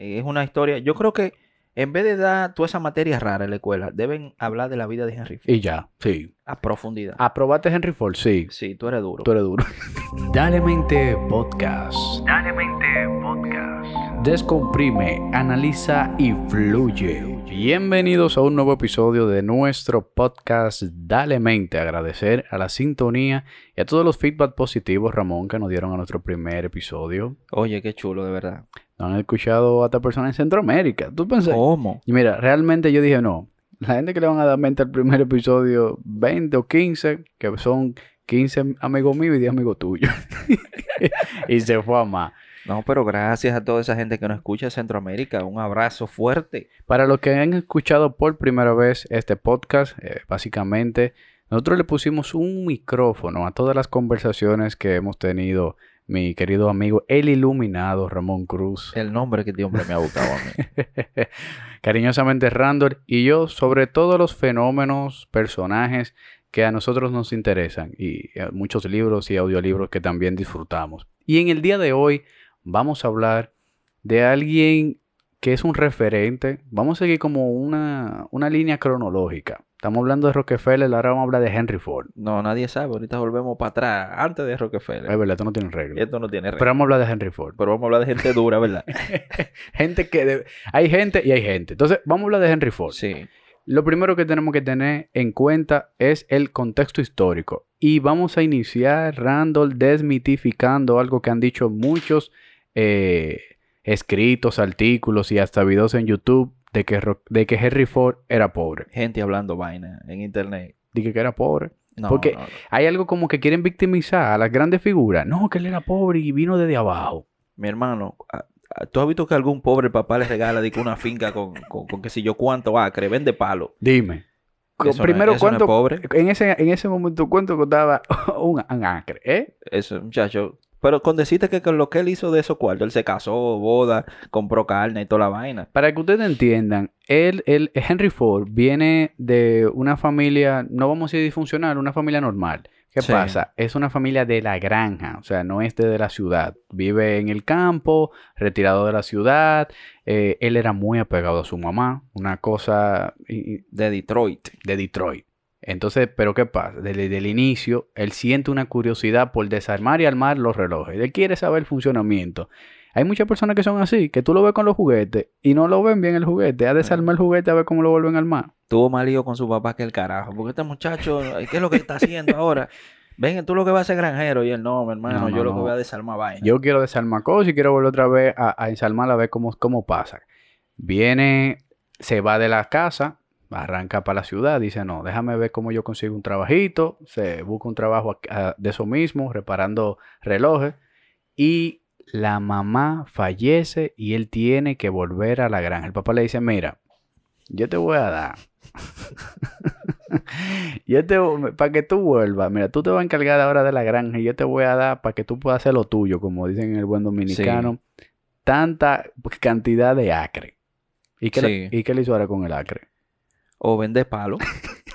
Eh, Es una historia. Yo creo que en vez de dar toda esa materia rara en la escuela, deben hablar de la vida de Henry Ford Y ya, sí. a profundidad. ¿Aprobaste Henry Ford? Sí. Sí, tú eres duro. Tú eres duro. Dale Mente Podcast. Dale mente podcast. Descomprime, analiza y fluye. Bienvenidos a un nuevo episodio de nuestro podcast Dale Mente. Agradecer a la sintonía y a todos los feedback positivos, Ramón, que nos dieron a nuestro primer episodio. Oye, qué chulo, de verdad. Nos han escuchado hasta personas en Centroamérica. ¿Tú pensás? ¿Cómo? Y mira, realmente yo dije, no, la gente que le van a dar mente al primer episodio, 20 o 15, que son 15 amigos míos y 10 amigos tuyos. y se fue a más. No, pero gracias a toda esa gente que nos escucha de Centroamérica. Un abrazo fuerte. Para los que han escuchado por primera vez este podcast, eh, básicamente nosotros le pusimos un micrófono a todas las conversaciones que hemos tenido mi querido amigo el iluminado Ramón Cruz. El nombre que este hombre me ha gustado a mí. Cariñosamente Randall y yo sobre todos los fenómenos, personajes que a nosotros nos interesan y eh, muchos libros y audiolibros que también disfrutamos. Y en el día de hoy vamos a hablar de alguien que es un referente. Vamos a seguir como una, una línea cronológica. Estamos hablando de Rockefeller, ahora vamos a hablar de Henry Ford. No, nadie sabe. Ahorita volvemos para atrás, antes de Rockefeller. Es verdad, esto no tiene regla. Esto no tiene regla. Pero vamos a hablar de Henry Ford. Pero vamos a hablar de gente dura, ¿verdad? gente que... de- Hay gente y hay gente. Entonces, vamos a hablar de Henry Ford. Sí. Lo primero que tenemos que tener en cuenta es el contexto histórico. Y vamos a iniciar, Randall, desmitificando algo que han dicho muchos eh, escritos, artículos y hasta videos en YouTube de que, de que Henry Ford era pobre. Gente hablando vaina en internet. Dije que era pobre. No, Porque- no, no. Hay algo como que quieren victimizar a las grandes figuras. No, que él era pobre y vino desde abajo. Mi hermano, ¿tú has visto que algún pobre papá le regala una finca con, con, con qué sé yo cuánto acre, vende palo? Dime. Eso Primero, eso no es ¿cuánto? pobre. En ese, en ese momento, ¿cuánto costaba un, un acre? ¿Eh? Eso, muchacho. Pero con decirte que con lo que él hizo de esos cuartos, él se casó, boda, compró carne y toda la vaina. Para que ustedes entiendan, él, él- Henry Ford viene de una familia, no vamos a decir disfuncional, una familia normal. ¿Qué Sí. pasa? Es una familia de la granja, o sea, no es de la ciudad. Vive en el campo, retirado de la ciudad. Eh, él era muy apegado a su mamá, una cosa y- De Detroit. de Detroit. Entonces, ¿pero qué pasa? Desde el inicio, él siente una curiosidad por desarmar y armar los relojes. Él quiere saber el funcionamiento. Hay muchas personas que son así, que tú lo ves con los juguetes y no lo ven bien el juguete. A desarmar el juguete a ver cómo lo vuelven a armar. Tuvo más lío con su papá que el carajo. Porque este muchacho, ¿qué es lo que está haciendo ahora? Ven, tú lo que vas a ser granjero. Y él, no, mi hermano, No, no, yo lo que voy a desarmar vaina. Yo quiero desarmar cosas y quiero volver otra vez a, a a ver cómo, cómo pasa. Viene, se va de la casa, arranca para la ciudad, dice, no, déjame ver cómo yo consigo un trabajito. Se busca un trabajo ah, de eso mismo, reparando relojes. Y la mamá fallece y él tiene que volver a la granja. El papá le dice, mira, yo te voy a dar. yo te para que tú vuelvas, mira, tú te vas a encargar ahora de la granja y yo te voy a dar para que tú puedas hacer lo tuyo, como dicen en el buen dominicano, tanta cantidad de acre. ¿Y qué, le. ¿Y qué le hizo ahora con el acre? O vende palo.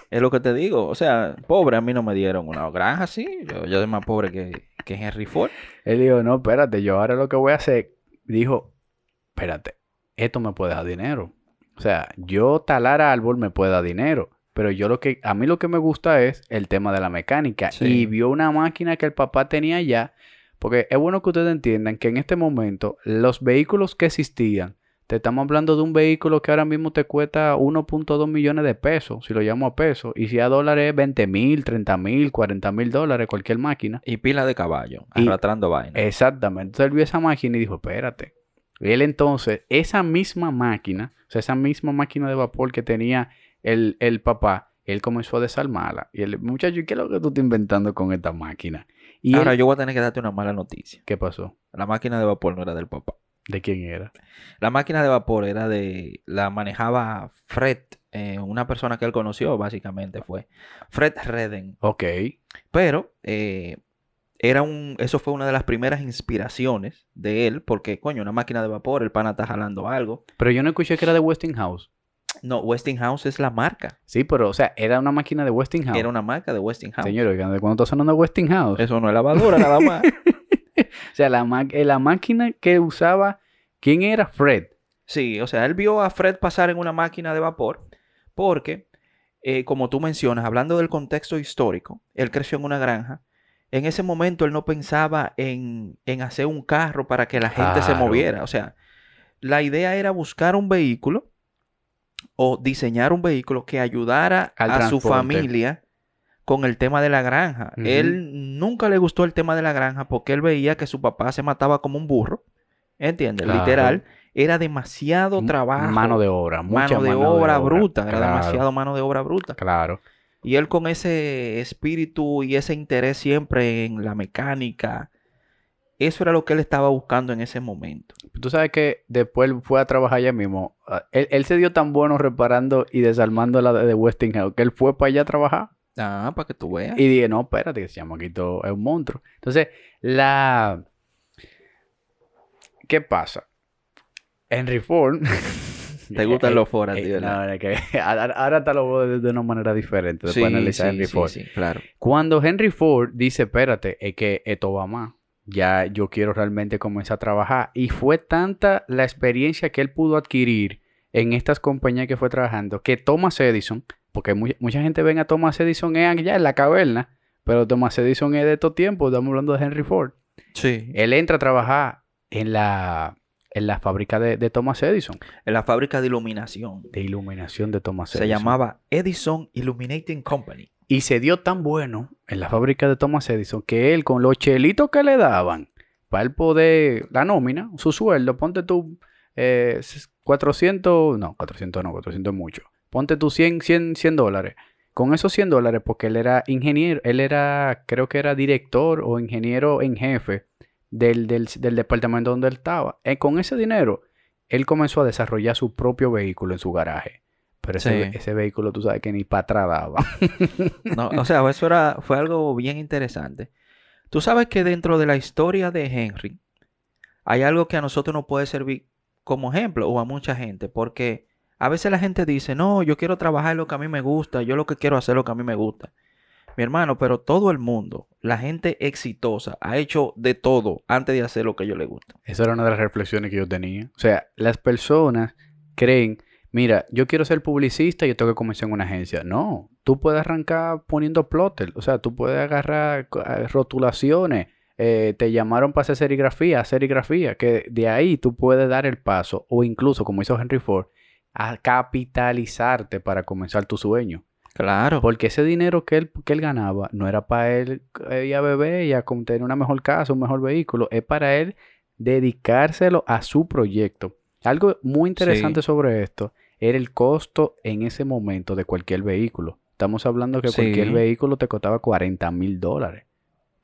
es lo que te digo. O sea, pobre, a mí no me dieron una granja así. Yo, yo soy más pobre que, que Henry Ford. Él dijo, no, espérate, yo ahora lo que voy a hacer, dijo, espérate, esto me puede dar dinero. O sea, yo talar árbol me puede dar dinero. Pero yo lo que, a mí lo que me gusta es el tema de la mecánica. Sí. Y vio una máquina que el papá tenía ya. Porque es bueno que ustedes entiendan que en este momento los vehículos que existían, te estamos hablando de un vehículo que ahora mismo te cuesta 1.2 millones de pesos, si lo llamo a pesos. Y si a dólares es 20 mil, 30 mil, 40 mil dólares, cualquier máquina. Y pila de caballo, Y- arrastrando vaina. Exactamente. Entonces él vio esa máquina y dijo, espérate. Y él entonces, esa misma máquina, o sea, esa misma máquina de vapor que tenía el, el papá, él comenzó a desarmarla. Y el muchacho, ¿y qué es lo que tú estás inventando con esta máquina? Y Ahora él- yo voy a tener que darte una mala noticia. ¿qué pasó? La máquina de vapor no era del papá. ¿De quién era? La máquina de vapor era de, la manejaba Fred, eh, una persona que él conoció básicamente fue Fred Redden. Ok. Pero eh, era un, eso fue una de las primeras inspiraciones de él, porque coño, una máquina de vapor, el pana está jalando algo. Pero yo no escuché que era de Westinghouse. No, Westinghouse es la marca. Sí, pero, o sea, era una máquina de Westinghouse. Era una marca de Westinghouse. Señor, oigan, ¿de cuándo está sonando Westinghouse? Eso no es lavadora nada más. O sea, la, ma- eh, la máquina que usaba, ¿quién era? Fred. Sí, o sea, él vio a Fred pasar en una máquina de vapor porque, eh, como tú mencionas, hablando del contexto histórico, él creció en una granja. En ese momento él no pensaba en, en hacer un carro para que la gente se moviera. O sea, la idea era buscar un vehículo o diseñar un vehículo que ayudara Al a su familia con el tema de la granja. Él nunca le gustó el tema de la granja porque él veía que su papá se mataba como un burro. ¿Entiendes? Claro. Literal. Era demasiado trabajo. Mano de obra, mucha mano de obra bruta. Era demasiado mano de obra bruta. Claro. Y él con ese espíritu y ese interés siempre en la mecánica. Eso era lo que él estaba buscando en ese momento. Tú sabes que después él fue a trabajar allá mismo. Ah, Él, él se dio tan bueno reparando y desarmando la de de Westinghouse que él fue para allá a trabajar. Ah, para que tú veas. Y dije, no, espérate, que ese chamaquito es un monstruo. Entonces, la... ¿Qué pasa? Henry Ford... ¿Te gustan los Ford a eh, verdad? no, es que ahora te lo veo de, de una manera diferente. Después de analizar a Henry Ford. sí, claro. Cuando Henry Ford dice, espérate, es que esto va más. Ya yo quiero realmente comenzar a trabajar. Y fue tanta la experiencia que él pudo adquirir en estas compañías que fue trabajando que Thomas Edison, porque mu- mucha gente ven a Thomas Edison allá en la caverna, pero Thomas Edison es de estos tiempos, estamos hablando de Henry Ford. Sí. Él entra a trabajar en la, en la fábrica de, de Thomas Edison, En la fábrica de iluminación. de iluminación de Thomas Se Edison. llamaba Edison Illuminating Company. Y se dio tan bueno en la fábrica de Thomas Edison que él, con los chelitos que le daban para él poder, la nómina, su sueldo, ponte tú eh, 400, no, 400 no, 400 es mucho. Ponte tú 100, 100, 100 dólares. Con esos 100 dólares, porque él era ingeniero, él era, creo que era director o ingeniero en jefe del, del, del departamento donde él estaba. Eh, con ese dinero, él comenzó a desarrollar su propio vehículo en su garaje. Pero ese, Sí. ese vehículo, tú sabes que ni para atrás daba. No, o sea, eso era, fue algo bien interesante. Tú sabes que dentro de la historia de Henry hay algo que a nosotros nos puede servir como ejemplo o a mucha gente, porque a veces la gente dice, no, yo quiero trabajar lo que a mí me gusta, yo lo que quiero hacer lo que a mí me gusta. Mi hermano, pero todo el mundo, la gente exitosa, ha hecho de todo antes de hacer lo que a ellos les gusta. Esa era una de las reflexiones que yo tenía. O sea, las personas creen, mira, yo quiero ser publicista y yo tengo que comenzar en una agencia. No, tú puedes arrancar poniendo plotter. O sea, tú puedes agarrar eh, rotulaciones. eh, te llamaron para hacer serigrafía, serigrafía. Que de ahí tú puedes dar el paso. O incluso, como hizo Henry Ford, a capitalizarte para comenzar tu sueño. Claro. Porque ese dinero que él, que él ganaba no era para él eh, ir a beber y a tener una mejor casa, un mejor vehículo. Es para él dedicárselo a su proyecto. Algo muy interesante Sí. sobre esto era el costo en ese momento de cualquier vehículo. Estamos hablando que cualquier vehículo te costaba 40 mil dólares.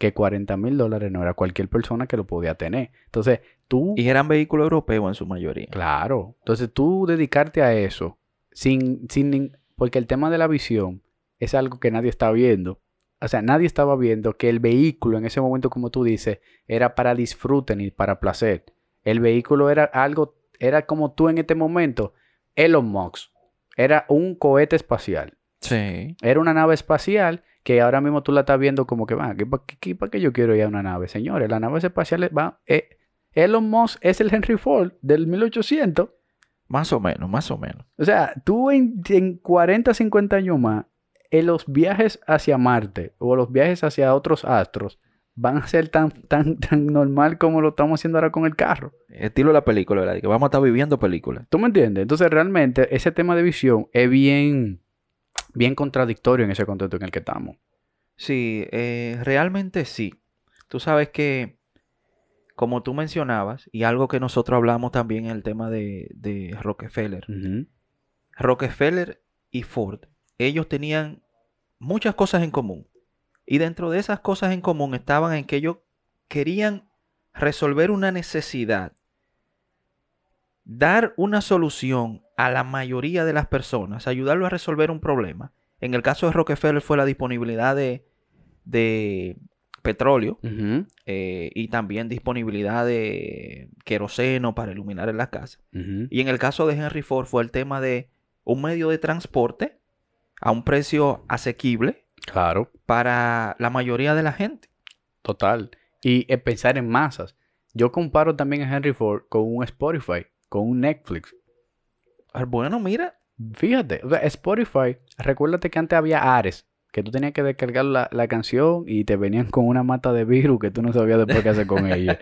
Que 40 mil dólares no era cualquier persona que lo podía tener. Entonces, tú... Y eran vehículos europeos en su mayoría. Claro. Entonces tú dedicarte a eso sin, sin, porque el tema de la visión es algo que nadie está viendo. O sea, nadie estaba viendo que el vehículo en ese momento, como tú dices, era para disfrute ni para placer. El vehículo era algo, era como tú en este momento, Elon Musk. Era un cohete espacial. Sí. Era una nave espacial que ahora mismo tú la estás viendo como que va, ¿para qué, para qué yo quiero ir a una nave? Señores, las naves espaciales va... eh, Elon Musk es el Henry Ford del 1800. Más o menos, más o menos. O sea, tú en, en 40, 50 años más, en los viajes hacia Marte o los viajes hacia otros astros van a ser tan, tan, tan normal como lo estamos haciendo ahora con el carro. Estilo de la película, ¿verdad? Que vamos a estar viviendo películas. ¿Tú me entiendes? Entonces, realmente, ese tema de visión es bien, bien contradictorio en ese contexto en el que estamos. Sí, eh, realmente sí. Tú sabes que, como tú mencionabas, y algo que nosotros hablamos también en el tema de, de Rockefeller. Rockefeller y Ford, ellos tenían muchas cosas en común. Y dentro de esas cosas en común estaban en que ellos querían resolver una necesidad, dar una solución a la mayoría de las personas, ayudarlo a resolver un problema. En el caso de Rockefeller fue la disponibilidad de, de petróleo eh, y también disponibilidad de queroseno para iluminar en las casas. Y en el caso de Henry Ford fue el tema de un medio de transporte a un precio asequible Claro. para la mayoría de la gente. Total. Y eh, pensar en masas. Yo comparo también a Henry Ford con un Spotify. Con un Netflix. Ah, Bueno, mira, Fíjate, Spotify, recuérdate que antes había Ares, que tú tenías que descargar la, la canción y te venían con una mata de virus que tú no sabías después qué hacer con ella.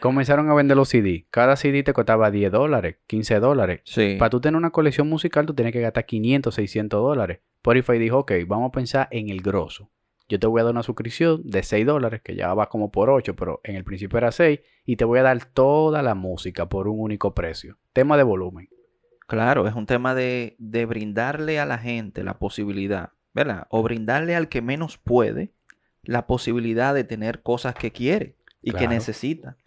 Comenzaron a vender los CD. Cada CD te costaba 10 dólares, 15 dólares. sí. Para tú tener una colección musical, tú tienes que gastar 500, 600 dólares. Spotify dijo, ok, vamos a pensar en el grosso. Yo te voy a dar una suscripción de 6 dólares, que ya va como por 8, pero en el principio era 6, y te voy a dar toda la música por un único precio. Tema de volumen. Claro, es un tema de, de brindarle a la gente la posibilidad, ¿verdad? O brindarle al que menos puede la posibilidad de tener cosas que quiere y que necesita.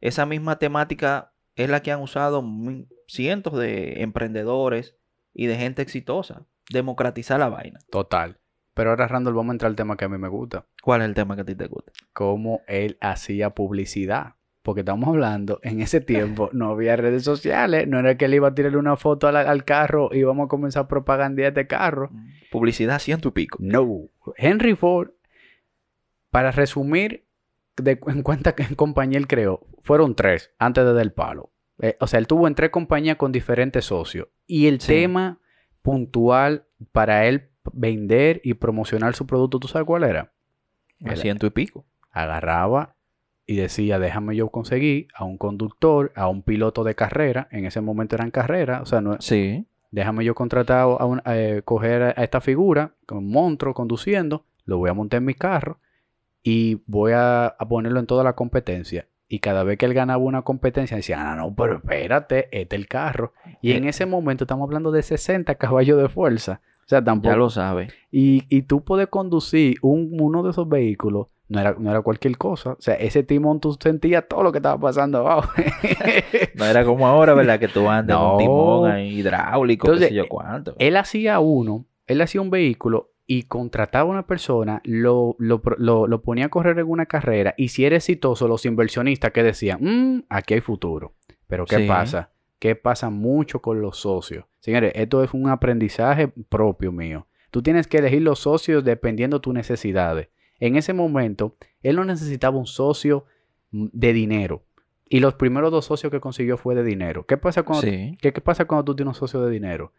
Esa misma temática es la que han usado cientos de emprendedores y de gente exitosa. Democratizar la vaina. Total. Pero ahora, Randall, vamos a entrar al tema que a mí me gusta. ¿Cuál es el tema que a ti te gusta? Cómo él hacía publicidad. Porque estamos hablando, en ese tiempo no había redes sociales. No era que él iba a tirarle una foto al, al carro y vamos a comenzar a propagandear este carro. Publicidad ciento y pico. No. Henry Ford, para resumir de en cuántas compañía él creó, fueron tres antes de Del Palo. Eh, o sea, él tuvo en tres compañías con diferentes socios. Y el Sí. tema puntual para él vender y promocionar su producto, ¿tú sabes cuál era? A ciento y pico. agarraba y decía, déjame yo conseguir a un conductor, a un piloto de carrera, en ese momento eran carreras, o sea, no, Sí. déjame yo contratar a un, eh, coger a, esta figura, un monstruo conduciendo, lo voy a montar en mi carro y voy a, a ponerlo en toda la competencia. Y cada vez que él ganaba una competencia, decía, ah, no, pero espérate, este es el carro. Y en ese momento estamos hablando de 60 caballos de fuerza. O sea, tampoco. Ya lo sabe. Y, y tú puedes conducir un- uno de esos vehículos, no era, no era cualquier cosa. O sea, ese timón tú sentías todo lo que estaba pasando abajo. No era como ahora, ¿verdad? Que tú andas con No. un timón ahí hidráulico, Entonces, qué sé yo cuánto. él hacía uno, él hacía un vehículo y contrataba a una persona, lo, lo, lo- lo ponía a correr en una carrera y si era exitoso, los inversionistas que decían, "Mm, aquí hay futuro. Pero ¿qué Sí. pasa? ¿Qué pasa mucho con los socios? Señores, esto es un aprendizaje propio mío. Tú tienes que elegir los socios dependiendo de tus necesidades. En ese momento, él no necesitaba un socio mm, de dinero. Y los primeros dos socios que consiguió fue de dinero. ¿Qué pasa cuando, Sí. ¿qué, qué pasa cuando tú tienes un socio de dinero?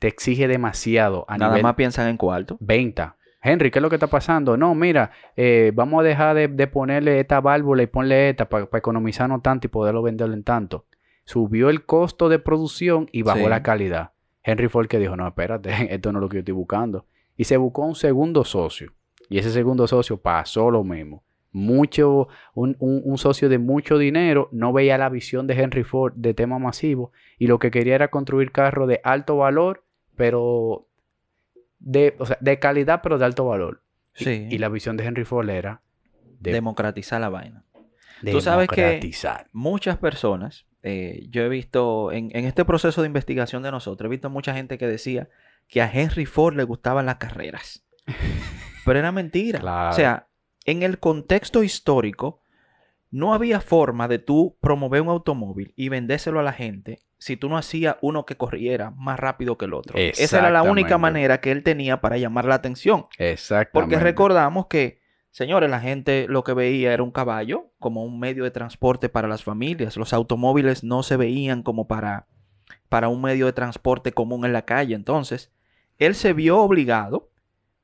Te exige demasiado a Nada nivel más piensan en cuarto. venta. Henry, ¿qué es lo que está pasando? No, mira, eh, vamos a dejar de, de ponerle esta válvula y ponle esta para economizarnos tanto y poderlo venderlo en tanto. Subió el costo de producción y bajó Sí. la calidad. Henry el que dijo, no, espérate, esto no es lo que yo estoy buscando. Y se buscó un segundo socio. Y ese segundo socio pasó lo mismo. Mucho, un, un- un socio de mucho dinero no veía la visión de Henry Ford de tema masivo y lo que quería era construir carros de alto valor, pero de, o sea, de calidad, pero de alto valor. Y- Sí. Y, la visión de Henry Ford era de Democratizar la vaina. tú sabes que- democratizar. Muchas personas, eh, yo he visto en, en este proceso de investigación de nosotros, he visto mucha gente que decía que a Henry Ford le gustaban las carreras. Pero era mentira. Claro. O sea, en el contexto histórico, no había forma de tú promover un automóvil y vendérselo a la gente si tú no hacías uno que corriera más rápido que el otro. Esa era la única manera que él tenía para llamar la atención. Exactamente. Porque recordamos que, señores, la gente lo que veía era un caballo como un medio de transporte para las familias. Los automóviles no se veían como para, para un medio de transporte común en la calle. Entonces, él se vio obligado,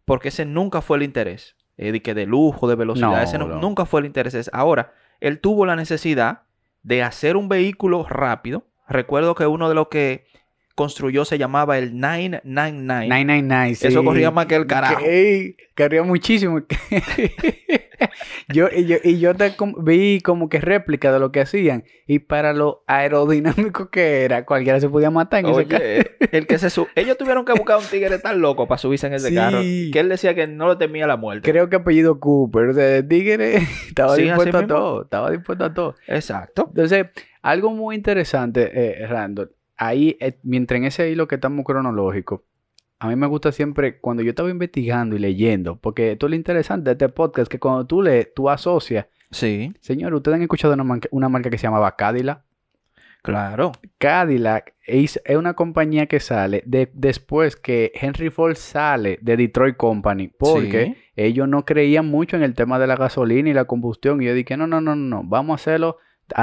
porque ese nunca fue el interés, eh, de que de lujo, de velocidad, No, ese no- no. nunca fue el interés. Ahora, él tuvo la necesidad de hacer un vehículo rápido. Recuerdo que uno de los que construyó se llamaba el 999. 999, sí. Eso corría más que el carajo. Que- corría muchísimo. yo, y yo, y yo te com- vi como que réplica de lo que hacían. Y para lo aerodinámico que era, cualquiera se podía matar en ese carro. El que se ellos tuvieron que buscar un tigre tan loco para subirse en ese Sí. carro que él decía que no le temía la muerte. Creo que apellido Cooper. O sea, el tigre estaba Sí, dispuesto a mismo. todo. Estaba dispuesto a todo. Exacto. Entonces, algo muy interesante, eh, Randall, ahí, eh, mientras en ese hilo que estamos cronológico, a mí me gusta siempre, cuando yo estaba investigando y leyendo, porque esto es lo interesante de este podcast, que cuando tú lees, tú asocias. Sí, Señor, ¿ustedes han escuchado una marca, una marca que se llamaba Cadillac? claro. Cadillac es, es una compañía que sale de, después que Henry Ford sale de Detroit Company, porque Sí. ellos no creían mucho en el tema de la gasolina y la combustión. Y yo dije, no, no, no, no, no, vamos a hacerlo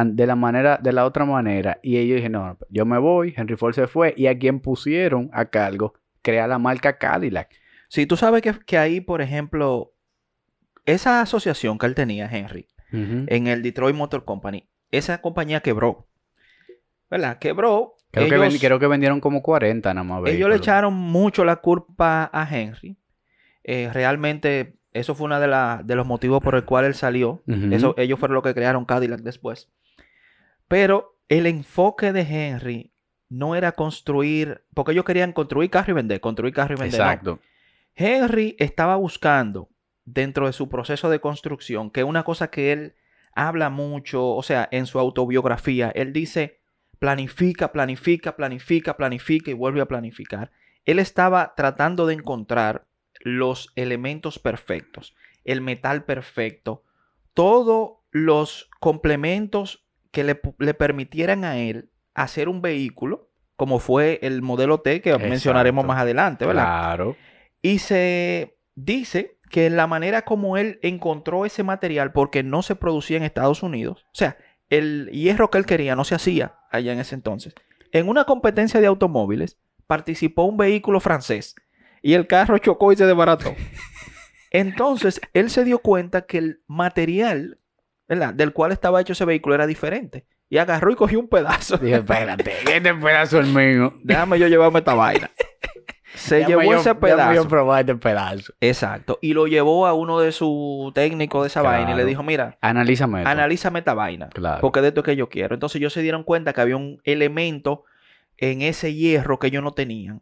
de la manera, de la otra manera. Y ellos dijeron, no, yo me voy, Henry Ford se fue. Y a quien pusieron a cargo, crea la marca Cadillac. Sí, tú sabes que, que ahí, por ejemplo, esa asociación que él tenía, Henry, en el Detroit Motor Company, esa compañía quebró. ¿Verdad? Quebró. creo, que ven- creo que vendieron como 40 nada más. ellos le echaron mucho la culpa a Henry. Eh, realmente, eso fue uno de, la- de los motivos por el cual él salió. Eso, ellos fueron los que crearon Cadillac después. Pero el enfoque de Henry no era construir, porque ellos querían construir carro y vender, construir carro y vender. no. Exacto. Henry estaba buscando dentro de su proceso de construcción, que una cosa que él habla mucho, o sea, en su autobiografía, él dice, planifica, planifica, planifica, planifica y vuelve a planificar. Él estaba tratando de encontrar los elementos perfectos, el metal perfecto, todos los complementos que le, permitieran a él hacer un vehículo, como fue el modelo T que mencionaremos más adelante, ¿verdad? Claro. Y se dice que la manera como él encontró ese material, porque no se producía en Estados Unidos, o sea, el hierro que él quería no se hacía allá en ese entonces. En una competencia de automóviles participó un vehículo francés y el carro chocó y se desbarató. Entonces, él se dio cuenta que el material ¿verdad? del cual estaba hecho ese vehículo era diferente. Y agarró y cogió un pedazo. Dije, espérate, este pedazo es mío. Déjame yo llevarme esta vaina. Se Déjame llevó yo- ese yo pedazo. probar este pedazo. Exacto. Y lo llevó a uno de sus técnicos de esa vaina y le dijo, mira, Analízame esto. analízame esta vaina. Claro. Porque de esto es que yo quiero. Entonces ellos se dieron cuenta que había un elemento en ese hierro que ellos no tenían.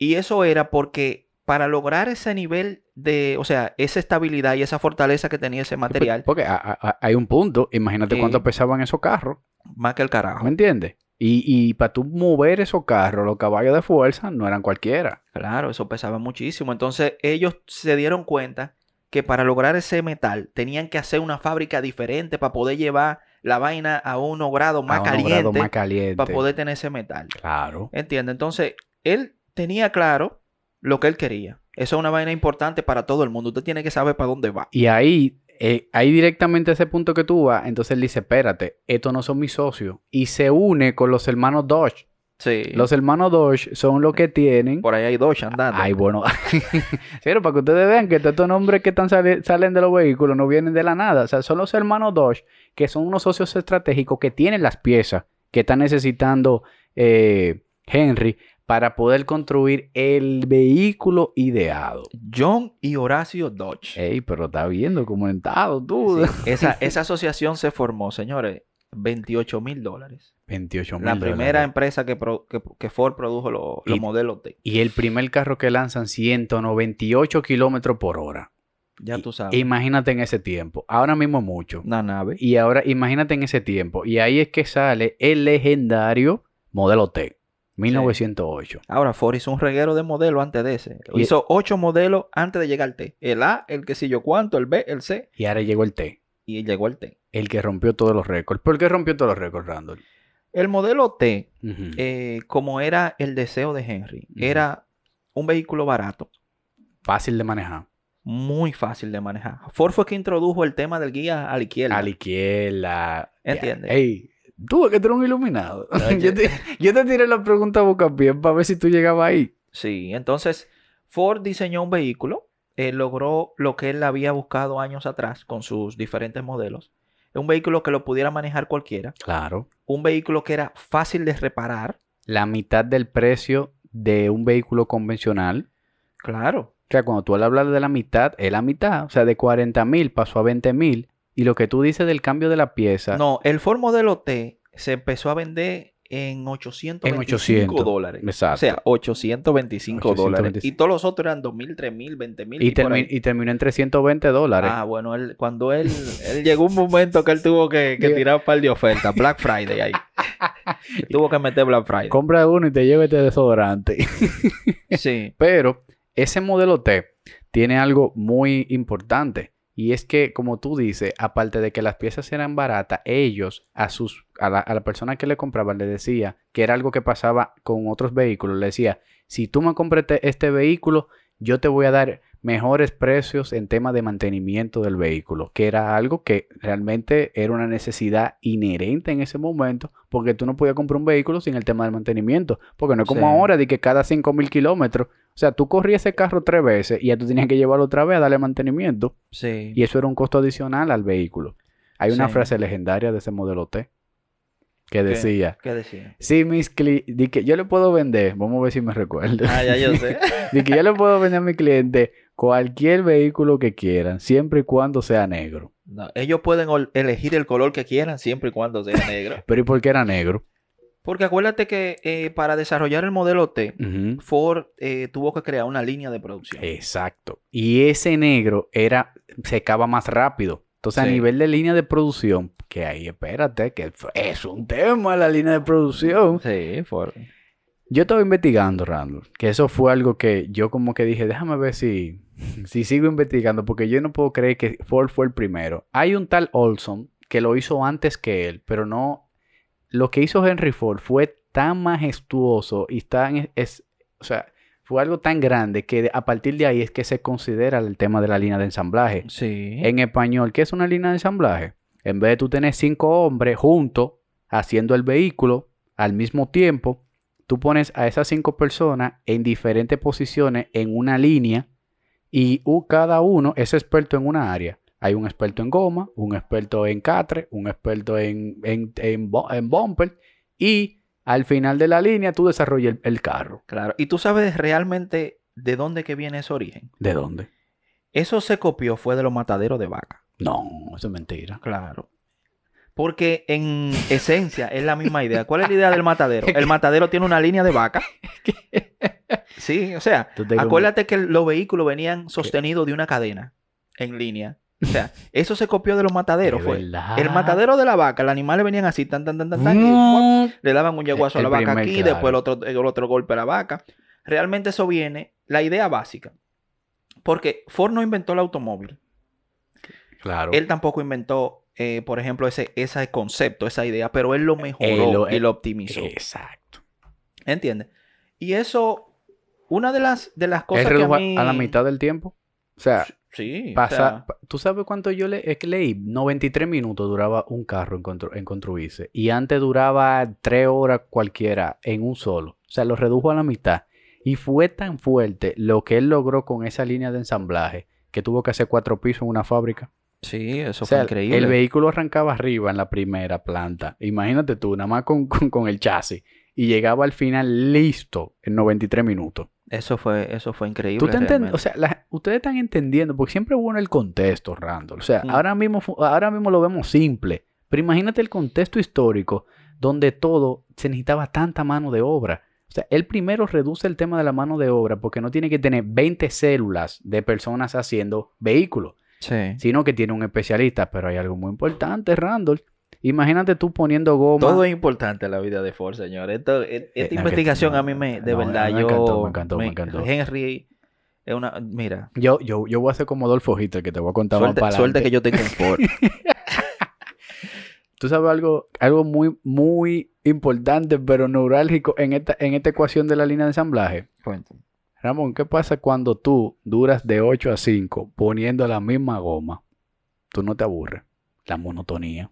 Y eso era porque para lograr ese nivel de, o sea, esa estabilidad y esa fortaleza que tenía ese material, Porque a- a- a- hay un punto. Imagínate cuánto pesaban esos carros. más que el carajo. ¿Me entiendes? Y, y para tú mover esos carros, los caballos de fuerza no eran cualquiera. Claro, eso pesaba muchísimo. Entonces ellos se dieron cuenta que para lograr ese metal tenían que hacer una fábrica diferente para poder llevar la vaina a unos grados más a grados calientes más caliente. para poder tener ese metal. Claro. ¿Entiendes? Entonces él tenía claro lo que él quería. Eso es una vaina importante para todo el mundo. Usted tiene que saber para dónde va. Y ahí, eh, ahí directamente a ese punto que tú vas, entonces él dice, espérate, estos no son mis socios. Y se une con los hermanos Dodge. Sí. Los hermanos Dodge son los que tienen... Por ahí hay dos andando. Ay, bueno. Pero para que ustedes vean que todos estos nombres que están sale- salen de los vehículos no vienen de la nada. O sea, son los hermanos Dodge, que son unos socios estratégicos que tienen las piezas que está necesitando eh, Henry para poder construir el vehículo ideado. John y Horacio Dodge. Ey, pero está bien documentado tú. Sí, Esa, esa asociación se formó, señores, 28 mil dólares. 28 mil La primera empresa que, pro- que- que Ford produjo lo- los modelos T. Y el primer carro que lanzan 198 kilómetros por hora. Ya tú sabes. Imagínate en ese tiempo. Ahora mismo mucho. Una nave. Y ahora imagínate en ese tiempo. Y ahí es que sale el legendario modelo T, 1908. Ahora, Ford hizo un reguero de modelos antes de ese. Y- Hizo ocho modelos antes de llegar al T. El A, el que sé yo cuánto, el B, el C. Y ahora llegó el T, Y llegó el T. el que rompió todos los récords. ¿Por qué rompió todos los récords, Randall? El modelo T, eh, como era el deseo de Henry, era un vehículo barato, Fácil de manejar. muy fácil de manejar. Ford fue que introdujo el tema del guía a la izquierda. A la izquierda. Entiende. Ya. Ves que tú eres un iluminado. Yo, te, yo te tiré la pregunta a boca bien para ver si tú llegabas ahí. Sí, entonces Ford diseñó un vehículo, eh, logró lo que él había buscado años atrás con sus diferentes modelos. Un vehículo que lo pudiera manejar cualquiera, Claro. un vehículo que era fácil de reparar, La mitad del precio de un vehículo convencional. claro. O sea, cuando tú hablas de la mitad, es la mitad. O sea, de 40 mil pasó a 20 mil. Y lo que tú dices del cambio de la pieza. No, el Ford modelo T se empezó a vender en 825 800, dólares. exacto. O sea, 825 dólares. 825. Y todos los otros eran 2.000, 3.000, 20.000. y, y termi- y terminó en 320 dólares. Ah, bueno, él, cuando él, él llegó un momento que él tuvo que, tirar un par de ofertas, Black Friday ahí. tuvo que meter Black Friday. Compra uno y te lleva este desodorante. Sí, Pero ese modelo T tiene algo muy importante. Y es que, como tú dices, aparte de que las piezas eran baratas, ellos a sus a la, a la persona que le compraban le decía que era algo que pasaba con otros vehículos. Le decía, si tú me compras te- este vehículo, yo te voy a dar mejores precios en tema de mantenimiento del vehículo, que era algo que realmente era una necesidad inherente en ese momento, porque tú no podías comprar un vehículo sin el tema del mantenimiento, porque no es como Sí. ahora de que cada 5.000 kilómetros, o sea, tú corrías ese carro tres veces y ya tú tenías que llevarlo otra vez a darle mantenimiento, Sí. y eso era un costo adicional al vehículo. Hay una Sí. frase legendaria de ese modelo T que decía, ¿Qué decía? si mis clientes, que yo le puedo vender, vamos a ver si me recuerdo. Ah, ya yo sé. De que yo le puedo vender a mi cliente cualquier vehículo que quieran, siempre y cuando sea negro. No, ellos pueden elegir el color que quieran siempre y cuando sea negro. Pero ¿y por qué era negro? Porque acuérdate que eh, para desarrollar el modelo T. Ford eh, tuvo que crear una línea de producción. Exacto. Y ese negro era, secaba más rápido. Entonces, a nivel de línea de producción, que ahí espérate, que es un tema la línea de producción. Sí, Ford. Yo estaba investigando, Randall, que eso fue algo que yo como que dije, déjame ver si, si sigo investigando, porque yo no puedo creer que Ford fue el primero. Hay un tal Olson que lo hizo antes que él, pero no, lo que hizo Henry Ford fue tan majestuoso y tan, es, o sea, fue algo tan grande que a partir de ahí es que se considera el tema de la línea de ensamblaje. Sí. En español, ¿qué es una línea de ensamblaje? En vez de tú tener cinco hombres juntos haciendo el vehículo al mismo tiempo, tú pones a esas cinco personas en diferentes posiciones en una línea y u- cada uno es experto en una área. Hay un experto en goma, un experto en catre, un experto en, en, en, en bumper y al final de la línea tú desarrollas el, el carro. Claro. ¿Y tú sabes realmente de dónde que viene ese origen? ¿De dónde? Eso se copió fue de los mataderos de vaca. No, eso es mentira. Claro. Porque en esencia es la misma idea. ¿Cuál es la idea del matadero? El matadero tiene una línea de vaca. Sí, o sea, como- acuérdate que los vehículos venían sostenidos de una cadena en línea. O sea, eso se copió de los mataderos. De Fue. verdad. El matadero de la vaca, los animales venían así, tan, tan, tan, tan, tan, y Mm. le daban un yeguazo a la vaca primer, aquí, claro. después el otro, el otro golpe a la vaca. Realmente eso viene, la idea básica. Porque Ford no inventó el automóvil. Claro. Él tampoco inventó, eh, por ejemplo, ese, ese concepto, esa idea, pero él lo mejoró Él lo- y lo optimizó. Exacto. ¿Entiendes? Y eso, una de las, de las cosas que a redujo a, mí... a la mitad del tiempo. O sea, Sí, o pasa, sea, ¿tú sabes cuánto yo le, leí? 93 minutos duraba un carro en, constru- en construirse. Y antes duraba 3 horas cualquiera en un solo. O sea, lo redujo a la mitad. Y fue tan fuerte lo que él logró con esa línea de ensamblaje que tuvo que hacer cuatro pisos en una fábrica. sí, eso O sea, fue increíble. el vehículo arrancaba arriba en la primera planta. Imagínate tú, nada más con, con- con el chasis. Y llegaba al final listo en 93 minutos. Eso fue, eso fue increíble. Tú te enten- realmente. o sea, la- ustedes están entendiendo, porque siempre es bueno el contexto, Randall. O sea, Mm. ahora, mismo, ahora mismo lo vemos simple, pero imagínate el contexto histórico donde todo se necesitaba tanta mano de obra. O sea, él primero reduce el tema de la mano de obra porque no tiene que tener 20 células de personas haciendo vehículos, sí. sino que tiene un especialista. Pero hay algo muy importante, Randall. Imagínate tú poniendo goma. Todo es importante en la vida de Ford, señor. Esto, e- esta Eh, que- investigación no, a mí me, de no, verdad, me yo... encantó, me encantó, me encantó. Henry es una... Mira, Yo, yo, yo voy a hacer como Adolfo Hitler, que te voy a contar suerte, más para suerte que yo tengo un Ford. Tú sabes algo, algo muy, muy importante, pero neurálgico en esta, en esta ecuación de la línea de ensamblaje. Cuéntame. Ramón, ¿qué pasa cuando tú duras de 8 a 5 poniendo la misma goma? Tú no te aburres. La monotonía.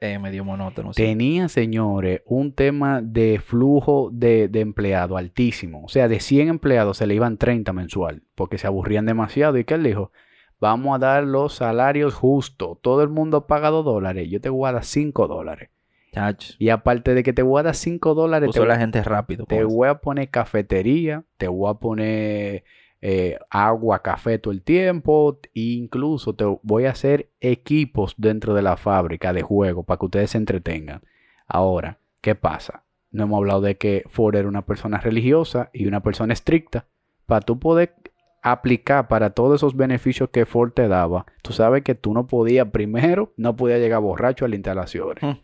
Eh, medio monótono. sí. Tenía, señores, un tema de flujo de, de empleado altísimo. O sea, de 100 empleados se le iban 30 mensual porque se aburrían demasiado. ¿Y qué él dijo? Vamos a dar los salarios justos. Todo el mundo paga 2 dólares. Yo te voy a dar 5 dólares. Chach, Y aparte de que te voy a dar 5 dólares, te, la gente rápido. te eso. voy a poner cafetería, te voy a poner eh, agua, café todo el tiempo. e incluso te voy a hacer equipos dentro de la fábrica de juego para que ustedes se entretengan. Ahora, ¿qué pasa? No hemos hablado de que Ford era una persona religiosa y una persona estricta. Para tú poder aplicar para todos esos beneficios que Ford te daba, tú sabes que tú no podías, primero, no podías llegar borracho a las instalaciones. Mm,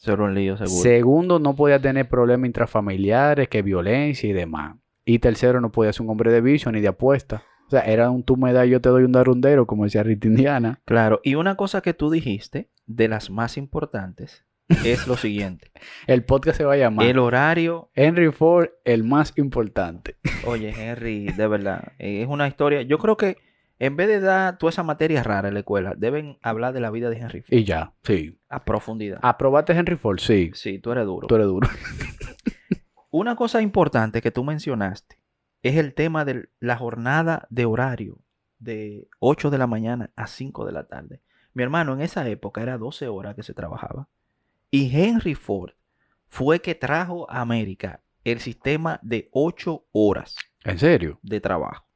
Eso era un lío, seguro. Segundo, no podía tener problemas intrafamiliares, que violencia y demás. Y tercero, no podía ser un hombre de vicio ni de apuesta. O sea, era un tú me das, yo te doy un darundero, como decía Rita Indiana. Claro, y una cosa que tú dijiste, de las más importantes, es lo siguiente. El podcast se va a llamar El horario, Henry Ford, el más importante. oye, Henry, de verdad, es una historia. Yo creo que En vez de dar toda esa materia rara en la escuela, deben hablar de la vida de Henry Ford Y ya, sí. a profundidad. ¿Aprobaste Henry Ford? Sí. Sí, tú eres duro. Tú eres duro. Una cosa importante que tú mencionaste es el tema de la jornada de horario de 8 de la mañana a 5 de la tarde. Mi hermano, en esa época era 12 horas que se trabajaba. Y Henry Ford fue que trajo a América el sistema de 8 horas ¿En serio? de trabajo.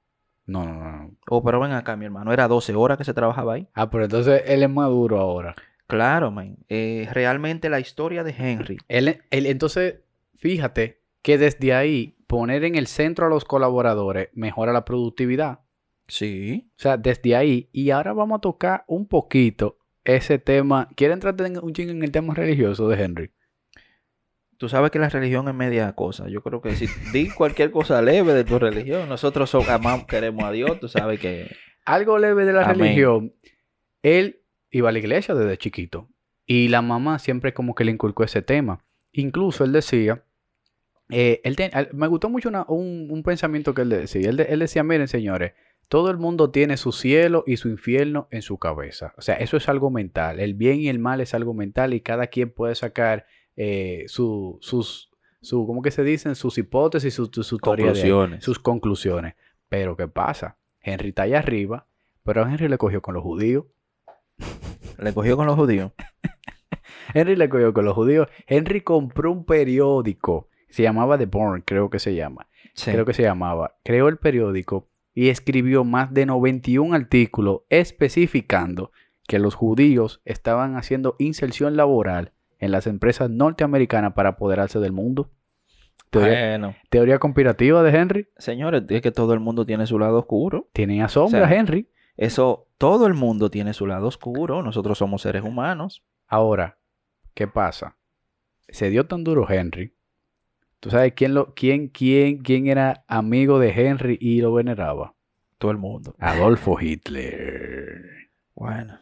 No, no, no. Oh, pero ven acá, mi hermano, era 12 horas que se trabajaba ahí. Ah, pero entonces él es más duro ahora. Claro, man. Eh, realmente la historia de Henry. Él, él- entonces, fíjate que desde ahí poner en el centro a los colaboradores mejora la productividad. Sí. O sea, desde ahí. Y ahora vamos a tocar un poquito ese tema. ¿Quieren entrar en- un chingo en el tema religioso de Henry? Tú sabes que la religión es media cosa. Yo creo que si di cualquier cosa leve de tu religión, nosotros so- amamos, queremos a Dios, tú sabes que... Algo leve de la Amén. religión. Él iba a la iglesia desde chiquito. Y la mamá siempre como que le inculcó ese tema. Incluso él decía, eh, él te- él- me gustó mucho una- un, un pensamiento que él decía. Él, de- él decía, miren señores, todo el mundo tiene su cielo y su infierno en su cabeza. O sea, eso es algo mental. El bien y el mal es algo mental y cada quien puede sacar eh, su- sus, su, ¿cómo que se dicen? Sus hipótesis, su, su, de Conclusiones. sus conclusiones. Pero ¿qué pasa? Henry está allá arriba, pero a Henry le cogió con los judíos. Le cogió con los judíos. Henry le cogió con los judíos. Henry compró un periódico. Se llamaba The Born, creo que se llama. Sí. Creo que se llamaba. Creó el periódico y escribió más de 91 artículos especificando que los judíos estaban haciendo inserción laboral en las empresas norteamericanas para apoderarse del mundo. Teoría, Bueno, teoría conspirativa de Henry. señores, es que todo el mundo tiene su lado oscuro. Tenía sombra O sea, Henry. Eso, todo el mundo tiene su lado oscuro. Nosotros somos seres humanos. Ahora, ¿qué pasa? Se dio tan duro Henry. ¿Tú sabes quién, lo, quién, quién, quién era amigo de Henry y lo veneraba? Todo el mundo. Adolfo Hitler. Bueno.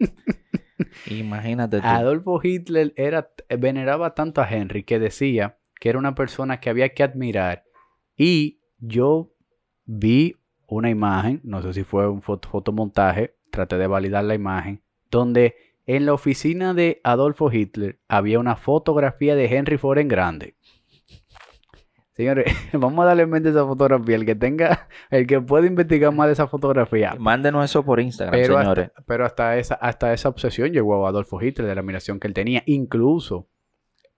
Imagínate tú. Adolfo Hitler era, veneraba tanto a Henry que decía que era una persona que había que admirar. Y yo vi una imagen, no sé si fue un foto- fotomontaje, traté de validar la imagen, donde en la oficina de Adolfo Hitler había una fotografía de Henry Ford en grande. Señores, vamos a darle en mente esa fotografía. El que tenga, el que pueda investigar más de esa fotografía, Mándenos eso por Instagram, pero señores. hasta, pero hasta esa, hasta esa obsesión llegó a Adolfo Hitler de la admiración que él tenía. Incluso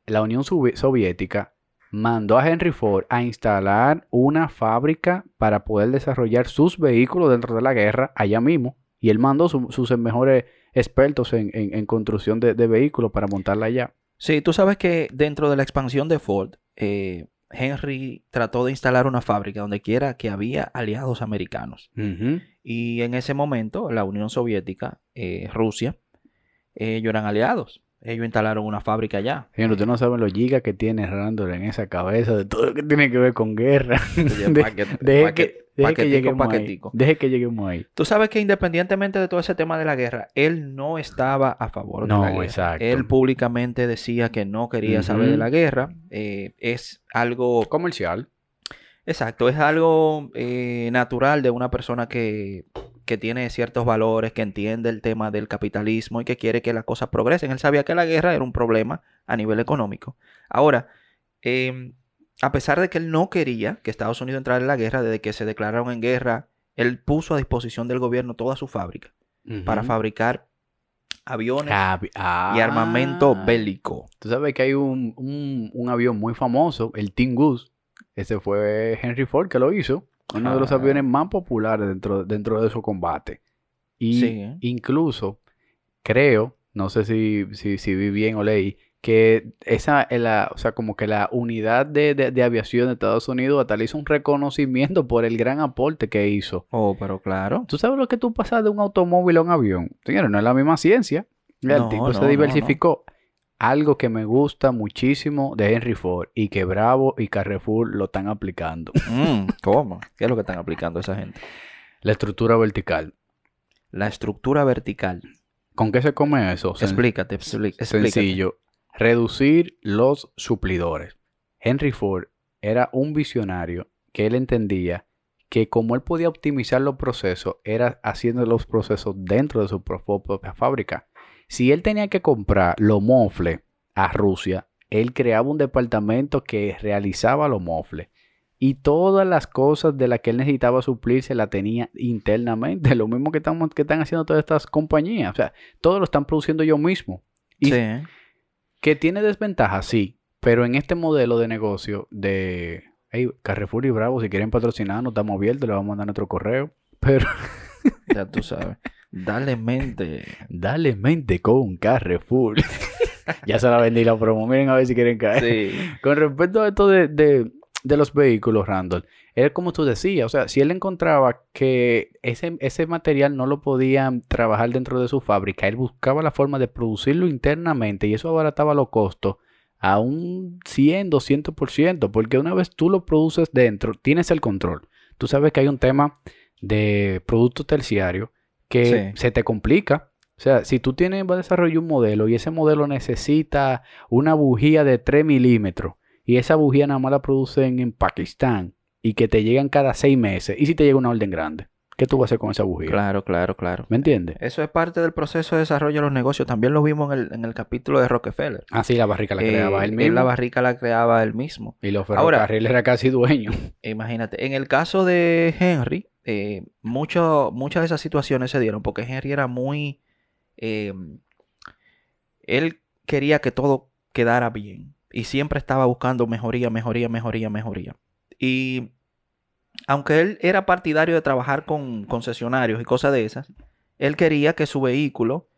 la Unión Sovi- Soviética mandó a Henry Ford a instalar una fábrica para poder desarrollar sus vehículos dentro de la guerra allá mismo. Y él mandó su- sus mejores expertos en, en- en construcción de, de vehículos para montarla allá. Sí, tú sabes que dentro de la expansión de Ford, eh, Henry trató de instalar una fábrica donde quiera que había aliados americanos. Y en ese momento, la Unión Soviética, eh, Rusia, ellos eran aliados. Ellos instalaron una fábrica allá. Señor, ustedes no saben los gigas que tiene Randall en esa cabeza de todo lo que tiene que ver con guerra. De- Paquet- Deje paquet- que, deje que paquetico, lleguemos ahí. Deje que lleguemos ahí. Tú sabes que independientemente de todo ese tema de la guerra, él no estaba a favor de No, la guerra. exacto. Él públicamente decía que no quería saber de la guerra. Eh, es algo Comercial. Exacto, es algo eh, natural de una persona que, que tiene ciertos valores, que entiende el tema del capitalismo y que quiere que las cosas progresen. Él sabía que la guerra era un problema a nivel económico. Ahora, em, a pesar de que él no quería que Estados Unidos entrara en la guerra, desde que se declararon en guerra, él puso a disposición del gobierno toda su fábrica para fabricar aviones Ah, vi- y armamento ah. bélico. Tú sabes que hay un, un- un avión muy famoso, el Goose. Ese fue Henry Ford que lo hizo. Uno de los aviones más populares dentro, dentro de su combate. Y Sí. incluso creo, no sé si, si, si vi bien o leí, que esa, es la, o sea, como que la unidad de, de- de aviación de Estados Unidos hasta le hizo un reconocimiento por el gran aporte que hizo. Oh, pero claro. ¿Tú sabes lo que tú pasas de un automóvil a un avión? Señores, no es la misma ciencia. El No, tipo no, se no, diversificó. Algo que me gusta muchísimo de Henry Ford y que Bravo y Carrefour lo están aplicando. Mm, ¿Cómo? ¿Qué es lo que están aplicando esa gente? La estructura vertical. La estructura vertical. ¿Con qué se come eso? Sen- Explícate, explícate. Sencillo. Reducir los suplidores. Henry Ford era un visionario que él entendía que como él podía optimizar los procesos, era haciendo los procesos dentro de su propia fábrica. Si él tenía que comprar los mofles a Rusia, él creaba un departamento que realizaba los mofles. Y todas las cosas de las que él necesitaba suplir se la tenía internamente. Lo mismo que, estamos, que están haciendo todas estas compañías. O sea, todo lo están produciendo yo mismo. Y sí. Que tiene desventajas, sí. Pero en este modelo de negocio de hey, Carrefour y Bravo, si quieren patrocinar, nos estamos abiertos, le vamos a mandar nuestro correo. Pero Ya tú sabes. Dale mente. dale mente con Carrefour. ya se la vendí la promo. Miren a ver si quieren caer. Sí. Con respecto a esto de, de- de los vehículos, Randall, era como tú decías, o sea, si él encontraba que ese, ese material no lo podían trabajar dentro de su fábrica, él buscaba la forma de producirlo internamente y eso abarataba los costos a un 100, 200%, porque una vez tú lo produces dentro, tienes el control. Tú sabes que hay un tema de producto terciario que Sí. se te complica. O sea, si tú tienes, vas a desarrollar un modelo y ese modelo necesita una bujía de 3 milímetros y esa bujía nada más la producen en Pakistán y que te llegan cada seis meses, ¿y si te llega una orden grande? ¿Qué tú vas a hacer con esa bujía? Claro, claro, claro. ¿Me entiendes? Eso es parte del proceso de desarrollo de los negocios. También lo vimos en el, en el capítulo de Rockefeller. Ah, sí, la barrica la Eh, creaba él él mismo. la barrica la creaba él mismo. y los ferrocarriles era casi dueño. Imagínate, en el caso de Henry, eh, mucho- muchas de esas situaciones se dieron porque Henry era muy... eh, él quería que todo quedara bien y siempre estaba buscando mejoría, mejoría, mejoría, mejoría. Y aunque él era partidario de trabajar con concesionarios y cosas de esas, él quería que su vehículo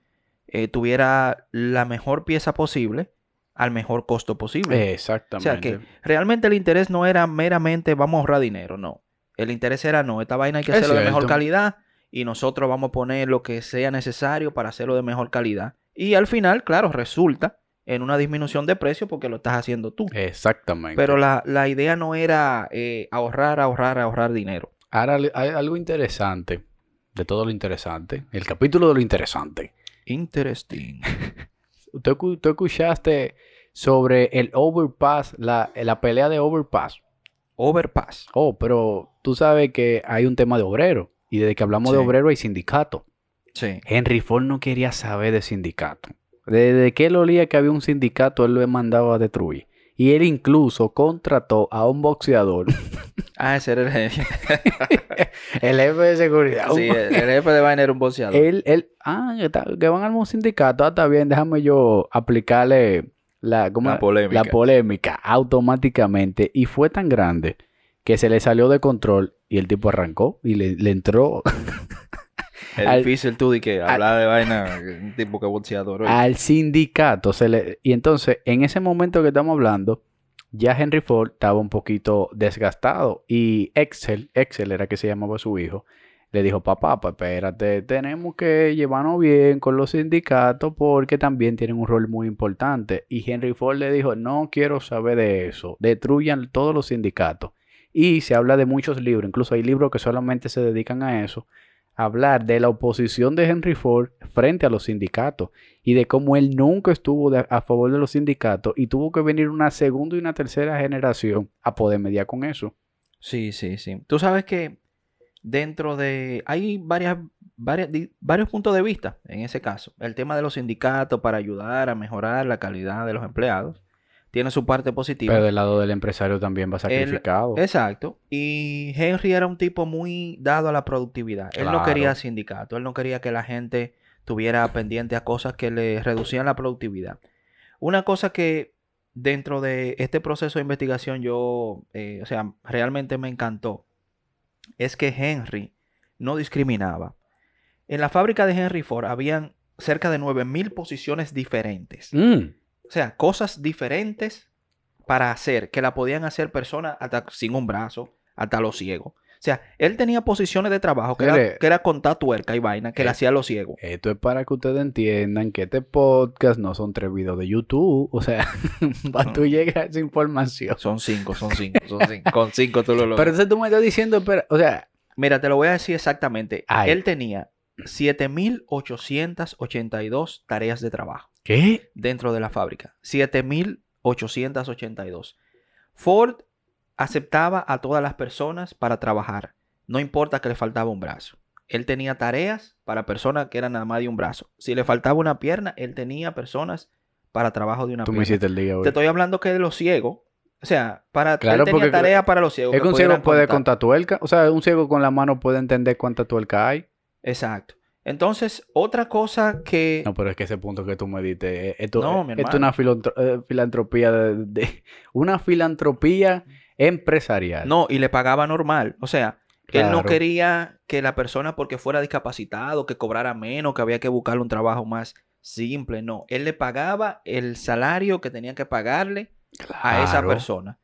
eh, tuviera la mejor pieza posible al mejor costo posible. Exactamente. O sea que realmente el interés no era meramente vamos a ahorrar dinero, no. El interés era no, esta vaina hay que Es hacerlo de mejor calidad y nosotros vamos a poner lo que sea necesario para hacerlo de mejor calidad. Y al final, claro, resulta en una disminución de precio porque lo estás haciendo tú. Exactamente. Pero la, la idea no era eh, ahorrar, ahorrar, ahorrar dinero. Ahora hay algo interesante, de todo lo interesante, el capítulo de lo interesante. Interesting. ¿Tú, tú escuchaste sobre el overpass, la, la pelea de overpass? Overpass. Oh, pero tú sabes que hay un tema de obrero. Y desde que hablamos de obrero hay sindicato. Sí. Henry Ford no quería saber de sindicato. Desde que él olía que había un sindicato, él lo mandaba a destruir. Y él incluso contrató a un boxeador, Ah, ese era el jefe. el jefe de seguridad. Sí, el, el jefe de vaina era un boxeador. él, él, ah, que, van a un sindicato, ah, está bien, déjame yo aplicarle la, ¿cómo La polémica. la polémica automáticamente. Y fue tan grande que se le salió de control y el tipo arrancó y le, le entró Es al- difícil tú de que hablar de vaina, un tipo que boxeador. al sindicato. Se le, y entonces, en ese momento que estamos hablando, ya Henry Ford estaba un poquito desgastado. Y Excel, Excel era que se llamaba su hijo, le dijo, papá, pues espérate, tenemos que llevarnos bien con los sindicatos porque también tienen un rol muy importante. Y Henry Ford le dijo, no quiero saber de eso, destruyan todos los sindicatos. Y se habla de muchos libros, incluso hay libros que solamente se dedican a eso, hablar de la oposición de Henry Ford frente a los sindicatos y de cómo él nunca estuvo a favor de los sindicatos y tuvo que venir una segunda y una tercera generación a poder mediar con eso. Sí, sí, sí. Tú sabes que dentro de... Hay varias, varios puntos de vista en ese caso. El tema de los sindicatos para ayudar a mejorar la calidad de los empleados tiene su parte positiva. Pero del lado del empresario también va sacrificado. Exacto. Y Henry era un tipo muy dado a la productividad. Él no quería sindicato, él no quería que la gente tuviera pendiente a cosas que le reducían la productividad. Una cosa que dentro de este proceso de investigación yo, eh, o sea, realmente me encantó, es que Henry no discriminaba. En la fábrica de Henry Ford habían cerca de 9.000 posiciones diferentes. Mm, O sea, cosas diferentes para hacer, que la podían hacer personas hasta sin un brazo, hasta los ciegos. O sea, él tenía posiciones de trabajo que, era, que era contar tuerca y vaina, que le Eh. hacía a los ciegos. Esto es para que ustedes entiendan que este podcast no son tres videos de YouTube. O sea, para tú llegar a esa información. Son cinco, son cinco, son cinco. Con cinco tú lo logras. Pero entonces tú me estás diciendo, espera, o sea, Mira, te lo voy a decir exactamente. Ay. Él tenía 7.882 tareas de trabajo ¿qué? dentro de la fábrica. 7.882. Ford aceptaba a todas las personas para trabajar. no importa que le faltaba un brazo. Él tenía tareas para personas que eran nada más de un brazo. Si le faltaba una pierna, él tenía personas para trabajo de una Tú me pierna. hiciste el día, Te güey. estoy hablando que de los ciegos. O sea, para Claro, él tenía porque tarea para los ciegos. Es que un ciego puede contar. contar tuerca. O sea, un ciego con la mano puede entender cuánta tuerca hay. Exacto. Entonces, otra cosa que... No, pero es que ese punto que tú me diste, eh, esto, No, eh, mi esto es una eh, filantropía de, de- una filantropía empresarial. No, y le pagaba normal. O sea, él no quería que la persona porque fuera discapacitado, que cobrara menos, que había que buscarle un trabajo más simple. No, él le pagaba el salario que tenía que pagarle a esa persona.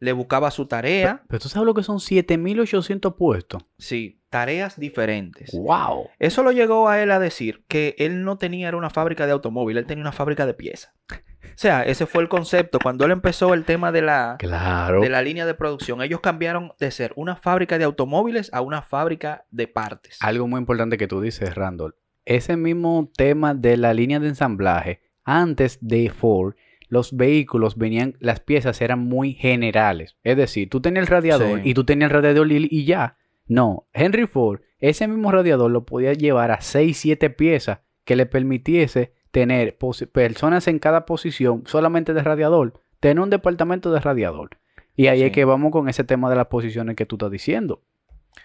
Le buscaba su tarea, Pero tú sabes lo que son 7800 puestos. sí, tareas diferentes. ¡Wow! Eso lo llegó a él a decir que él no tenía era una fábrica de automóvil, él tenía una fábrica de piezas. O sea, ese fue el concepto. Cuando él empezó el tema de la, Claro. de la línea de producción, ellos cambiaron de ser una fábrica de automóviles a una fábrica de partes. Algo muy importante que tú dices, Randall. Ese mismo tema de la línea de ensamblaje, antes de Ford, los vehículos venían, las piezas eran muy generales. Es decir, tú tenías el radiador Sí. y tú tenías el radiador y, y ya. No, Henry Ford, ese mismo radiador lo podía llevar a 6, 7 piezas que le permitiese tener personas en cada posición solamente de radiador, tener un departamento de radiador. Y ahí es que vamos con ese tema de las posiciones que tú estás diciendo.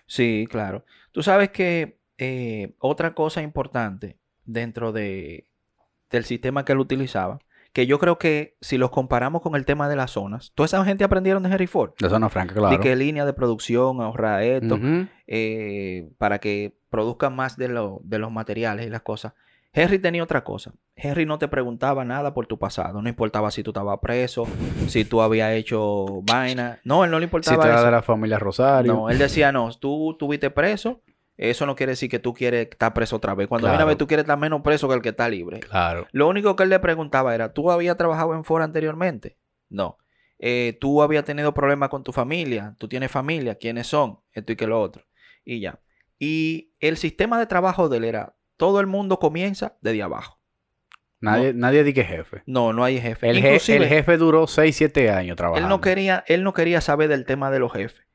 Sí, claro. Tú sabes que eh, otra cosa importante dentro de, del sistema que él utilizaba, que yo creo que si los comparamos con el tema de las zonas, toda esa gente aprendieron de Henry Ford. De zona franca, claro. De que línea de producción, ahorrar esto, eh, para que produzcan más de, lo- de los materiales y las cosas. Henry tenía otra cosa. Henry no te preguntaba nada por tu pasado. No importaba si tú estabas preso, si tú habías hecho vaina. No, él no le Si importaba te eso. de la familia Rosario. No, él decía, no, tú tuviste preso, eso no quiere decir que tú quieres estar preso otra vez. Cuando Claro. ver, tú quieres estar menos preso que el que está libre. Claro. Lo único que él le preguntaba era, ¿tú habías trabajado en Ford anteriormente? No. Eh, ¿Tú habías tenido problemas con tu familia? ¿Tú tienes familia? ¿Quiénes son? Esto y que lo otro. Y ya. Y el sistema de trabajo de él era, todo el mundo comienza desde abajo. Nadie, nadie di que jefe. No, no hay jefe. El, je- Inclusive, el jefe duró 6, 7 años trabajando. Él no quería, él no quería saber del tema de los jefes.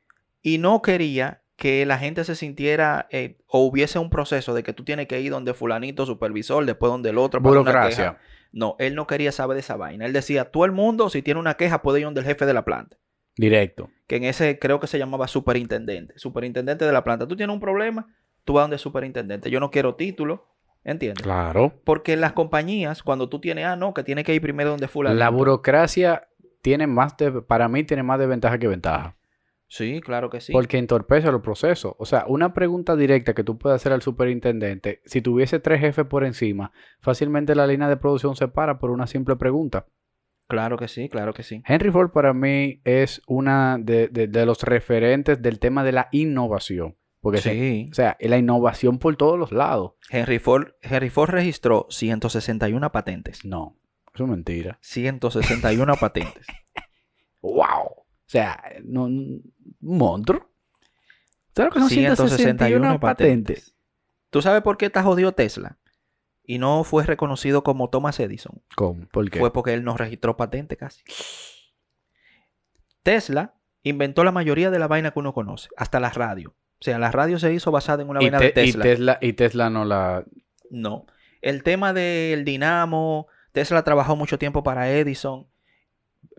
Y no quería que la gente se sintiera eh, o hubiese un proceso de que tú tienes que ir donde fulanito supervisor, después donde el otro. Burocracia. No, él no quería saber de esa vaina. Él decía, todo el mundo, si tiene una queja, puede ir donde el jefe de la planta. Directo. Que en ese creo que se llamaba superintendente. Superintendente de la planta. Tú tienes un problema, tú vas donde superintendente. Yo no quiero título, ¿entiendes? Claro. Porque las compañías, cuando tú tienes, ah, no, que tiene que ir primero donde fulanito. La burocracia tiene más de, para mí tiene más de ventaja que ventaja. Sí, claro que sí. Porque entorpece los procesos. O sea, una pregunta directa que tú puedes hacer al superintendente, si tuviese tres jefes por encima, fácilmente la línea de producción se para por una simple pregunta. Claro que sí, claro que sí. Henry Ford para mí es una de, de- de los referentes del tema de la innovación. Porque, se- Sí. o sea, la innovación por todos los lados. Henry Ford, Henry Ford registró 161 patentes. No, eso es mentira. 161 patentes. ¡Wow! O sea, no, monstruo. ¿Sabes lo que son 161 161 patentes? patentes. ¿Tú sabes por qué está jodido Tesla? Y no fue reconocido como Thomas Edison. ¿Cómo? ¿Por qué? Fue porque él no registró patente casi. Tesla inventó la mayoría de la vaina que uno conoce, hasta la radio. O sea, la radio se hizo basada en una y, vaina te- de y Tesla. Tesla. Y Tesla no la... No. El tema del dinamo, Tesla trabajó mucho tiempo para Edison,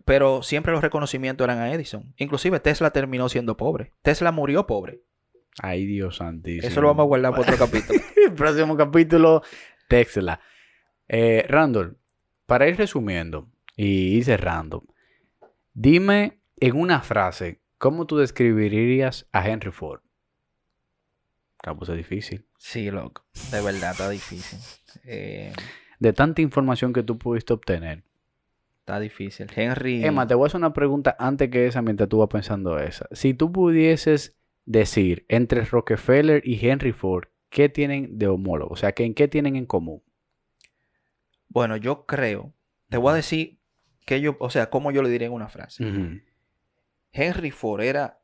pero siempre los reconocimientos eran a Edison. Inclusive Tesla terminó siendo pobre. Tesla murió pobre. Ay, Dios santísimo. Eso lo vamos a guardar para otro capítulo. Próximo capítulo, Tesla. Eh, Randall, para ir resumiendo y ir cerrando, dime en una frase, ¿cómo tú describirías a Henry Ford? Pues es difícil. Sí, loco. De verdad, está difícil. Eh, De tanta información que tú pudiste obtener. Está difícil. Henry. Emma, te voy a hacer una pregunta antes que esa mientras tú vas pensando esa. Si tú pudieses decir entre Rockefeller y Henry Ford, ¿qué tienen de homólogo? O sea, ¿que ¿en qué tienen en común? Bueno, yo creo. Te voy a decir que yo, o sea, cómo yo le diría en una frase. Henry Ford era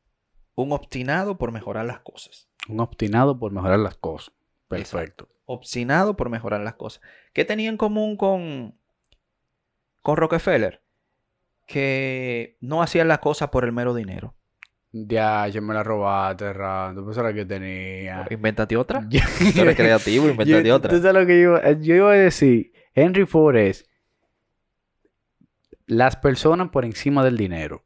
un obstinado por mejorar las cosas. Un obstinado por mejorar las cosas. Perfecto. obstinado por mejorar las cosas. ¿Qué tenía en común con, con Rockefeller? Que no hacían las cosas por el mero dinero. Ya, yo me la robaste. Pues era la que tenía. Invéntate otra. Tú eres creativo, invéntate Yo- otra. ¿Tú sabes lo que yo, iba- yo iba a decir? Henry Ford es las personas por encima del dinero.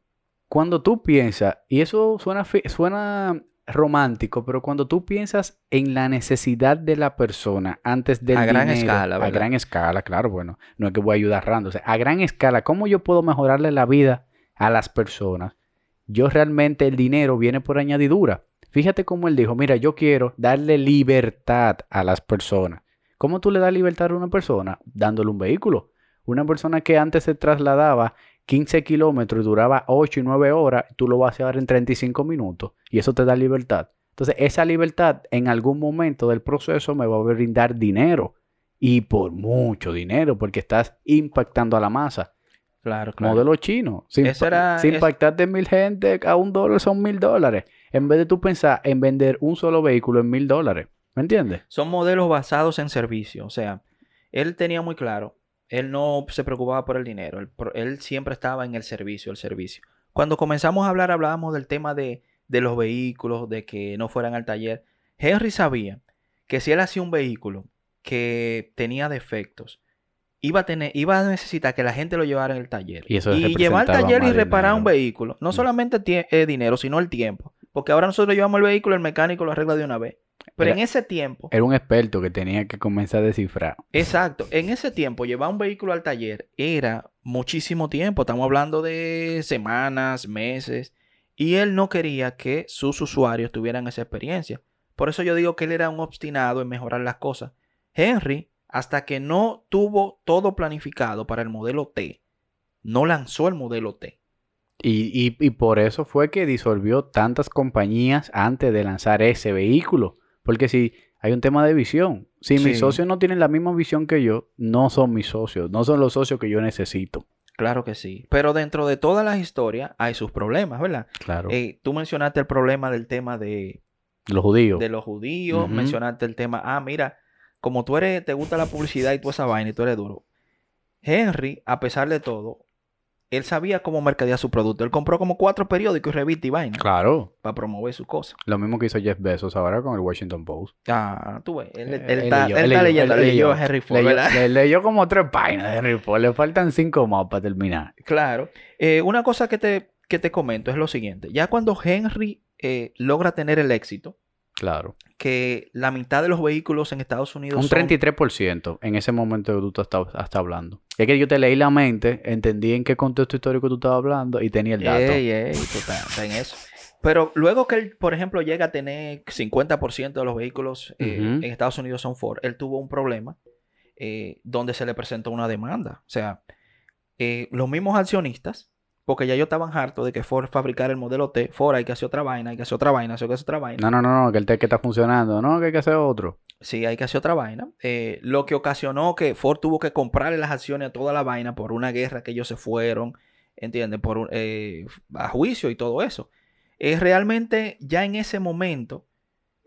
Cuando tú piensas, y eso suena, suena romántico, pero cuando tú piensas en la necesidad de la persona antes del A gran dinero, escala, a ¿verdad? gran escala, claro, bueno, no es que voy a ayudar a Rando, o sea, a gran escala, ¿cómo yo puedo mejorarle la vida a las personas? Yo realmente el dinero viene por añadidura. Fíjate cómo él dijo, mira, yo quiero darle libertad a las personas. ¿Cómo tú le das libertad a una persona? Dándole un vehículo. Una persona que antes se trasladaba 15 kilómetros y duraba 8 y 9 horas, tú lo vas a hacer en 35 minutos y eso te da libertad. Entonces, esa libertad en algún momento del proceso me va a brindar dinero y por mucho dinero porque estás impactando a la masa. Claro, claro. Modelo chino. Si, Eso impa- era- impactaste mil gente, a un dólar son mil dólares. En vez de tú pensar en vender un solo vehículo en mil dólares. ¿Me entiendes? Son modelos basados en servicio. O sea, él tenía muy claro, él no se preocupaba por el dinero, él, siempre estaba en el servicio, el servicio. Cuando comenzamos a hablar, hablábamos del tema de, de los vehículos, de que no fueran al taller. Henry sabía que si él hacía un vehículo que tenía defectos, iba a tener, iba a necesitar que la gente lo llevara en el taller. Y eso llevar al taller y reparar un vehículo. No Mm. solamente eh, dinero, sino el tiempo. Porque ahora nosotros llevamos el vehículo, el mecánico lo arregla de una vez. Pero Era- en ese tiempo, Era un experto que tenía que comenzar a descifrar. exacto, en ese tiempo llevar un vehículo al taller era muchísimo tiempo. Estamos hablando de semanas, meses. Y él no quería que sus usuarios tuvieran esa experiencia. Por eso yo digo que él era un obstinado en mejorar las cosas. Henry, hasta que no tuvo todo planificado para el modelo T, no lanzó el modelo T. Y, y- y por eso fue que disolvió tantas compañías antes de lanzar ese vehículo. Porque si hay un tema de visión. Si mis socios no tienen la misma visión que yo, no son mis socios. No son los socios que yo necesito. Claro que sí. Pero dentro de todas las historias hay sus problemas, ¿verdad? Claro. Eh, tú mencionaste el problema del tema de, los judíos. de los judíos, mencionaste el tema, ah, mira, como tú eres, te gusta la publicidad y toda esa vaina y tú eres duro. Henry, a pesar de todo, él sabía cómo mercadear su producto. Él compró como cuatro periódicos y revistas y vaina Claro. para promover su cosa. Lo mismo que hizo Jeff Bezos ahora con el Washington Post. Ah, tú ves, él, él él está, leyó, él él está leyó, leyendo, leyó. a Henry Ford, Leyó, ¿verdad? le- leyó como tres páginas de Henry Ford. Le faltan cinco más para terminar. Claro. Eh, una cosa que te, que te comento es lo siguiente. Ya cuando Henry eh, logra tener el éxito, Claro. que la mitad de los vehículos en Estados Unidos Un son- 33% en ese momento que tú estás, hablando. Es que yo te leí la mente, entendí en qué contexto histórico tú estabas hablando y tenía el dato. Ey, ey, en eso. Pero luego que él, por ejemplo, llega a tener 50% de los vehículos eh, en Estados Unidos son Ford, él tuvo un problema eh, donde se le presentó una demanda. O sea, eh, los mismos accionistas, porque ya ellos estaban hartos de que Ford fabricara el modelo T, Ford hay que hacer otra vaina, hay que hacer otra vaina, hay que hacer otra vaina. No, no, no, no, que el tech está funcionando. No, que hay que hacer otro. Sí, hay que hacer otra vaina. Eh, lo que ocasionó que Ford tuvo que comprarle las acciones a toda la vaina por una guerra que ellos se fueron, ¿entiendes? Por un- eh, a juicio y todo eso. Eh, realmente ya en ese momento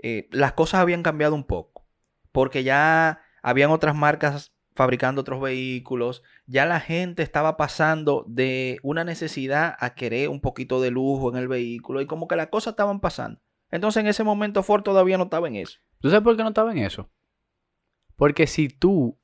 eh, las cosas habían cambiado un poco, porque ya habían otras marcas fabricando otros vehículos, ya la gente estaba pasando de una necesidad a querer un poquito de lujo en el vehículo y como que las cosas estaban pasando. Entonces en ese momento Ford todavía no estaba en eso. ¿Tú sabes por qué no estaba en eso? Porque si tú,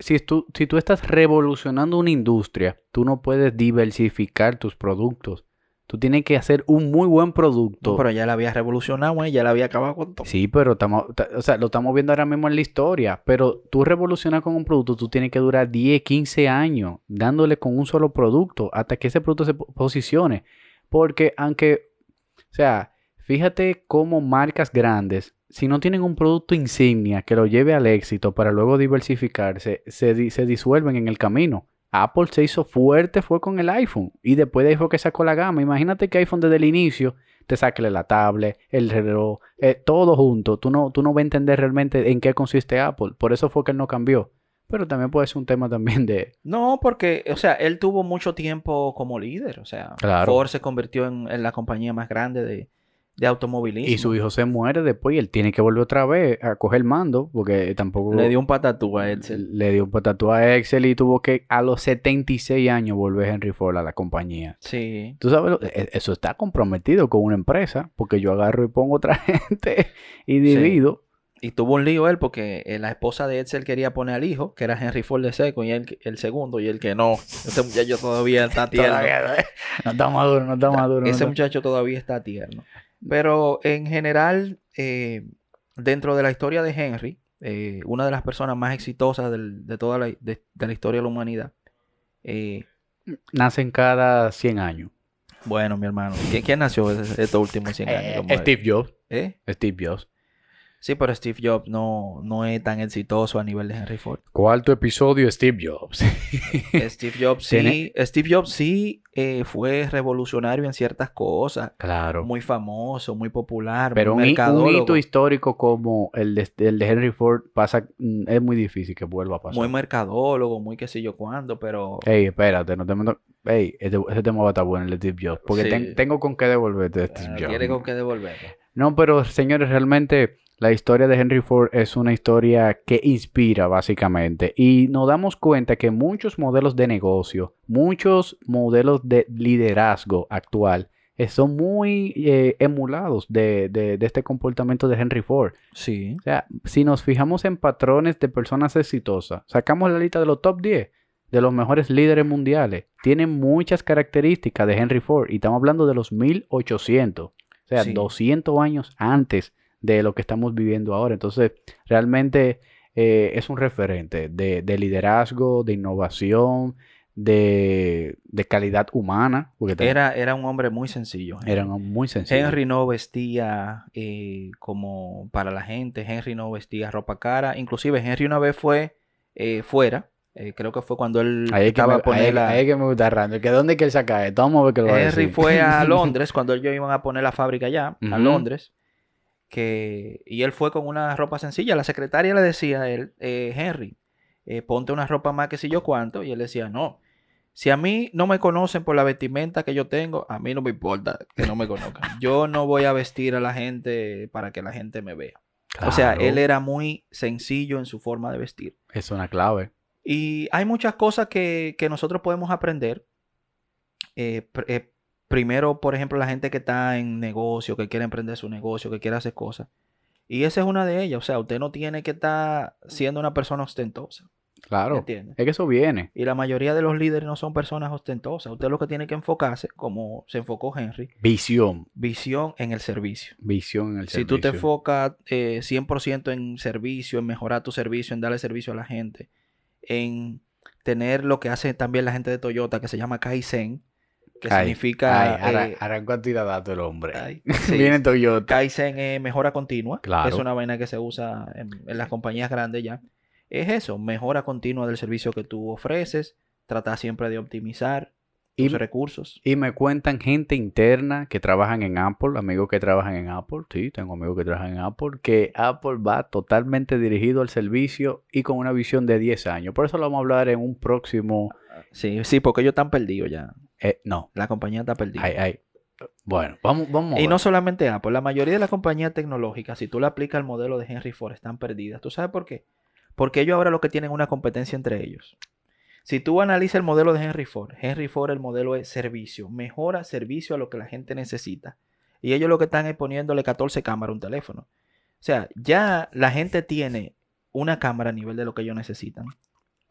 si, tú, si tú estás revolucionando una industria, tú no puedes diversificar tus productos. Tú tienes que hacer un muy buen producto. No, pero ya la había revolucionado, ¿eh? ya la había acabado con todo. Sí, pero estamos, ta- o sea, lo estamos viendo ahora mismo en la historia. Pero tú revolucionas con un producto, tú tienes que durar 10, 15 años dándole con un solo producto hasta que ese producto se po- posicione. Porque aunque, o sea, fíjate cómo marcas grandes, si no tienen un producto insignia que lo lleve al éxito para luego diversificarse, se, di- se disuelven en el camino. Apple se hizo fuerte, fue con el iPhone. Y después de ahí fue que sacó la gama. Imagínate que iPhone desde el inicio te saque la tablet, el reloj, eh, todo junto. Tú no, tú no vas a entender realmente en qué consiste Apple. Por eso fue que él no cambió. Pero también puede ser un tema también de... No, porque, o sea, él tuvo mucho tiempo como líder. O sea, Claro. Ford se convirtió en, en la compañía más grande de, de automovilismo. Y su hijo se muere después y él tiene que volver otra vez a coger el mando porque tampoco... Le dio un patatú a Excel. Le dio un patatú a Excel y tuvo que a los 76 años volver Henry Ford a la compañía. Sí. Tú sabes, e, eso está comprometido con una empresa porque yo agarro y pongo otra gente y divido. Y tuvo un lío él porque eh, la esposa de Edsel quería poner al hijo, que era Henry Ford de Seco, y él el segundo, y él que no. Ese muchacho todavía está tierno. no está maduro, no está maduro. Ese muchacho todavía está tierno. Pero en general, eh, dentro de la historia de Henry, eh, una de las personas más exitosas de toda la, de, la historia de la humanidad. Nacen cada 100 años. Bueno, mi hermano. ¿Quién, nació estos últimos 100 años? Steve Jobs. ¿Eh? Steve Jobs. Sí, pero Steve Jobs no, no es tan exitoso a nivel de Henry Ford. Cuarto episodio, Steve Jobs. Steve Jobs sí, Steve Jobs sí eh, fue revolucionario en ciertas cosas. Claro. Muy famoso, muy popular. Pero un, hito histórico como el de, el de, Henry Ford pasa, mm, es muy difícil que vuelva a pasar. Muy mercadólogo, muy qué sé yo cuándo, pero. Ey, espérate, no te Ey, ese, tema va a estar bueno, el de Steve Jobs. Porque tengo con qué devolverte de Steve Jobs. Tiene con qué devolverlo. No, pero señores, realmente la historia de Henry Ford es una historia que inspira básicamente y nos damos cuenta que muchos modelos de negocio, muchos modelos de liderazgo actual eh, son muy eh, emulados de, este comportamiento de Henry Ford. Sí. O sea, si nos fijamos en patrones de personas exitosas, sacamos la lista de los top 10 de los mejores líderes mundiales. Tienen muchas características de Henry Ford y estamos hablando de los 1800, o sea, 200 años antes de lo que estamos viviendo ahora. Entonces, realmente eh, es un referente de, liderazgo, de innovación, de, calidad humana. era, era un hombre muy sencillo. Era muy sencillo. Henry no vestía eh, como para la gente, Henry no vestía ropa cara. Inclusive Henry una vez fue eh, fuera. creo que fue cuando él estaba a poner la... Ahí que me gusta Randy. ¿Que ¿Dónde que él saca esto? Vamos a ver que lo Henry fue a Londres cuando ellos iban a poner la fábrica allá, a Londres y él fue con una ropa sencilla. La secretaria le decía a él, eh, Henry, eh, ponte una ropa más que si yo cuánto. Y él decía, no, si a mí no me conocen por la vestimenta que yo tengo, a mí no me importa que no me conozcan. Yo no voy a vestir a la gente para que la gente me vea. O sea, él era muy sencillo en su forma de vestir. Es una clave. Y hay muchas cosas que, nosotros podemos aprender. Eh, primero, por ejemplo, la gente que está en negocio, que quiere emprender su negocio, que quiere hacer cosas. Y esa es una de ellas. O sea, usted no tiene que estar siendo una persona ostentosa. Claro. ¿Entiende? Es que eso viene. Y la mayoría de los líderes no son personas ostentosas. Usted lo que tiene que enfocarse, como se enfocó Henry. Visión. Visión en el servicio. Visión en el servicio. Si tú te enfocas 100% eh, en servicio, en mejorar tu servicio, en darle servicio a la gente, en tener lo que hace también la gente de Toyota, que se llama Kaizen, que significa... Ay, arrancó eh, a dato el hombre. Viene Toyota. Kaizen es mejora continua. Claro. Es una vaina que se usa en, las compañías grandes ya. Es eso, mejora continua del servicio que tú ofreces. Trata siempre de optimizar tus recursos. Y me cuentan gente interna que trabajan en Apple, amigos que trabajan en Apple, sí, tengo amigos que trabajan en Apple, que Apple va totalmente dirigido al servicio y con una visión de 10 años. Por eso lo vamos a hablar en un próximo... Sí, sí, porque ellos están perdidos ya. Eh, no. La compañía está perdida. Bueno, vamos, vamos. Y no solamente Apple, la mayoría de las compañías tecnológicas, si tú le aplicas el modelo de Henry Ford, están perdidas. ¿Tú sabes por qué? Porque ellos ahora lo que tienen es una competencia entre ellos. Si tú analizas el modelo de Henry Ford, Henry Ford el modelo es servicio, mejora servicio a lo que la gente necesita. Y ellos lo que están es poniéndole 14 cámaras a un teléfono. O sea, ya la gente tiene una cámara a nivel de lo que ellos necesitan.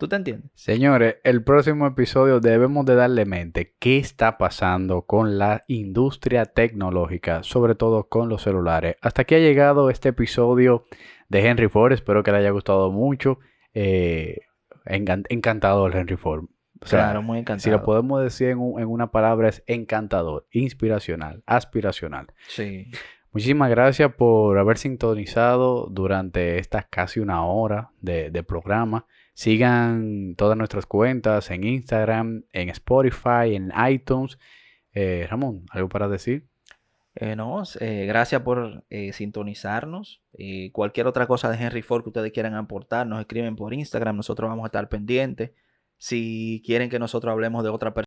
¿Tú te entiendes? Señores, el próximo episodio debemos de darle mente qué está pasando con la industria tecnológica, sobre todo con los celulares. Hasta aquí ha llegado este episodio de Henry Ford. Espero que le haya gustado mucho. Eh, encantador Henry Ford. claro, muy encantador. Si lo podemos decir en, una palabra es encantador, inspiracional, aspiracional. Sí. Muchísimas gracias por haber sintonizado durante esta casi una hora de programa. Sigan todas nuestras cuentas en Instagram, en Spotify, en iTunes. Eh, Ramón, ¿algo para decir? Eh, no, eh, gracias por sintonizarnos. cualquier otra cosa de Henry Ford que ustedes quieran aportar, nos escriben por Instagram. Nosotros vamos a estar pendientes. Si quieren que nosotros hablemos de otra persona,